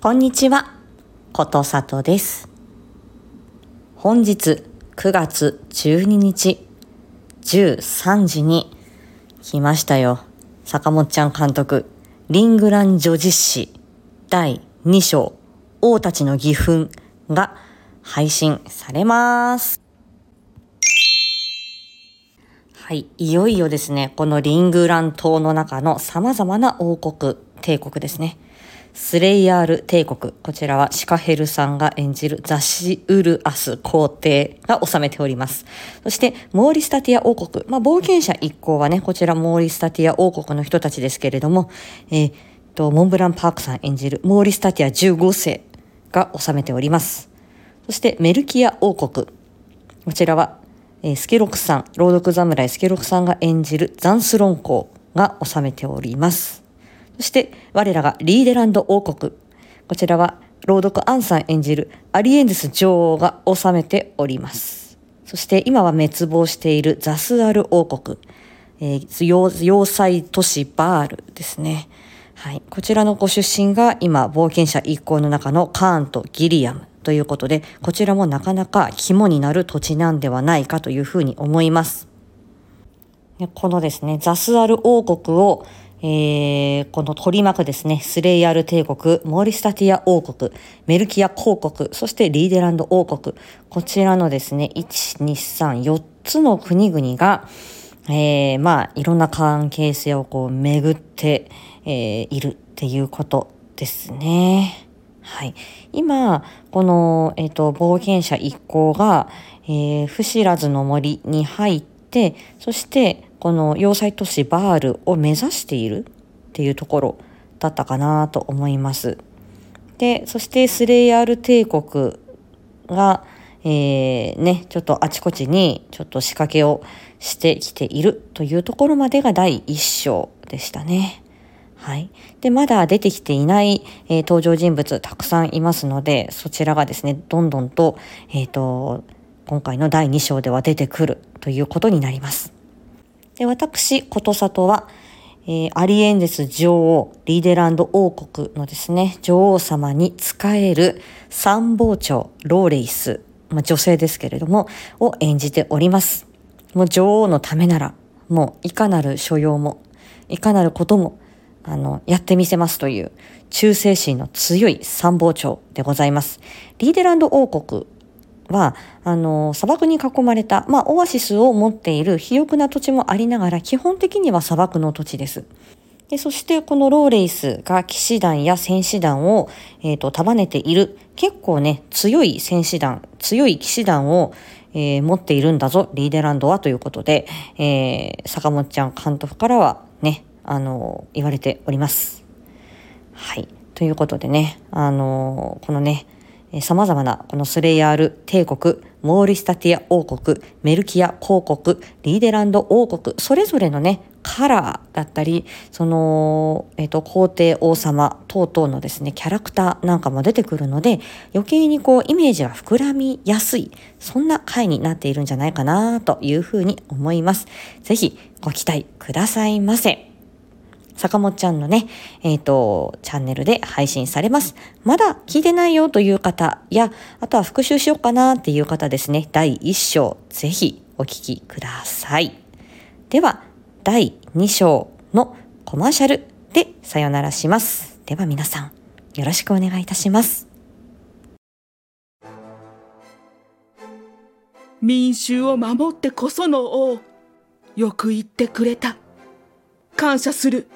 こんにちは、ことさとです。本日9月12日13時に来ましたよ。坂本ちゃん監督、リングラン女実史第2章、王たちの義憤が配信されます。はい、いよいよですね、このリングラン島の中の様々な王国、帝国ですね。スレイヤール帝国。こちらはシカヘルさんが演じるザシウルアス皇帝が治めております。そして、モーリスタティア王国。まあ、冒険者一行はね、こちらモーリスタティア王国の人たちですけれども、えー、と、モンブランパークさん演じるモーリスタティア15世が治めております。そして、メルキア王国。こちらは、えー、スケロクさん、朗読侍スケロクさんが演じるザンスロン公が治めております。そして我らがリーデランド王国。こちらは朗読アンさん演じるアリエンデス女王が治めております。そして今は滅亡しているザスアル王国。えー、要塞都市バールですね。はい。こちらのご出身が今、冒険者一行の中のカーンとギリアムということで、こちらもなかなか肝になる土地なんではないかというふうに思います。このですね、ザスアル王国をえー、この取り巻くですね、スレイヤル帝国、モーリスタティア王国、メルキア公国、そしてリーデランド王国、こちらのですね、1、2、3、4つの国々が、えー、まあ、いろんな関係性をこう巡って、えー、いるっていうことですね。はい。今、この、えっ、ー、と、冒険者一行が、えー、不知らずの森に入って、そして、この要塞都市バールを目指しているっていうところだったかなと思います。で、そしてスレイヤール帝国が、えー、ね、ちょっとあちこちにちょっと仕掛けをしてきているというところまでが第一章でしたね。はい。で、まだ出てきていない、えー、登場人物たくさんいますので、そちらがですね、どんどんと、えっ、ー、と、今回の第2章では出てくるということになります。で、私、ことさとは、えー、アリエンデス女王、リーデランド王国のですね、女王様に仕える参謀長、ローレイス、まあ、女性ですけれども、を演じております。もう女王のためなら、もういかなる所用も、いかなることも、あの、やってみせますという、忠誠心の強い参謀長でございます。リーデランド王国は、あの、砂漠に囲まれた、まあ、オアシスを持っている肥沃な土地もありながら、基本的には砂漠の土地です。で、そしてこのローレイスが騎士団や戦士団を、えっ、ー、と、束ねている、結構ね、強い戦士団、強い騎士団を、えー、持っているんだぞ、リーデランドはということで、えー、坂本ちゃん監督からはね、あの、言われております。はい。ということでね、あの、このね、様々なこのスレイヤール帝国、モーリスタティア王国、メルキア公国、リーデランド王国、それぞれのね、カラーだったり、その、えっ、と、皇帝王様等々のですね、キャラクターなんかも出てくるので、余計にこう、イメージが膨らみやすい、そんな回になっているんじゃないかなというふうに思います。ぜひ、ご期待くださいませ。坂本ちゃんのね、えっ、ー、と、チャンネルで配信されます。まだ聞いてないよという方や、あとは復習しようかなっていう方ですね、第1章、ぜひお聞きください。では、第2章のコマーシャルでさよならします。では皆さん、よろしくお願いいたします。民衆を守ってこその王。よく言ってくれた。感謝する。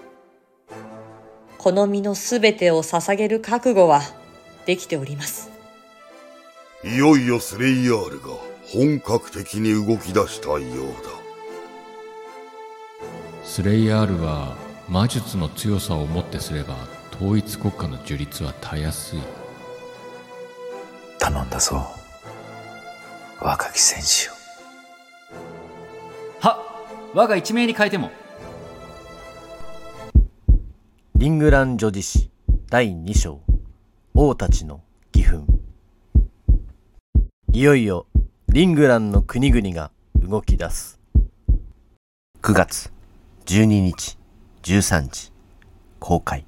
この身のすべてを捧げる覚悟はできております。いよいよスレイヤールが本格的に動き出したようだ。スレイヤールは魔術の強さをもってすれば統一国家の樹立はたやすい。頼んだぞ。若き戦士よ。は我が一命に変えても。リングラン女子史第2章。王たちの義憤。いよいよリングランの国々が動き出す。9月12日13時公開。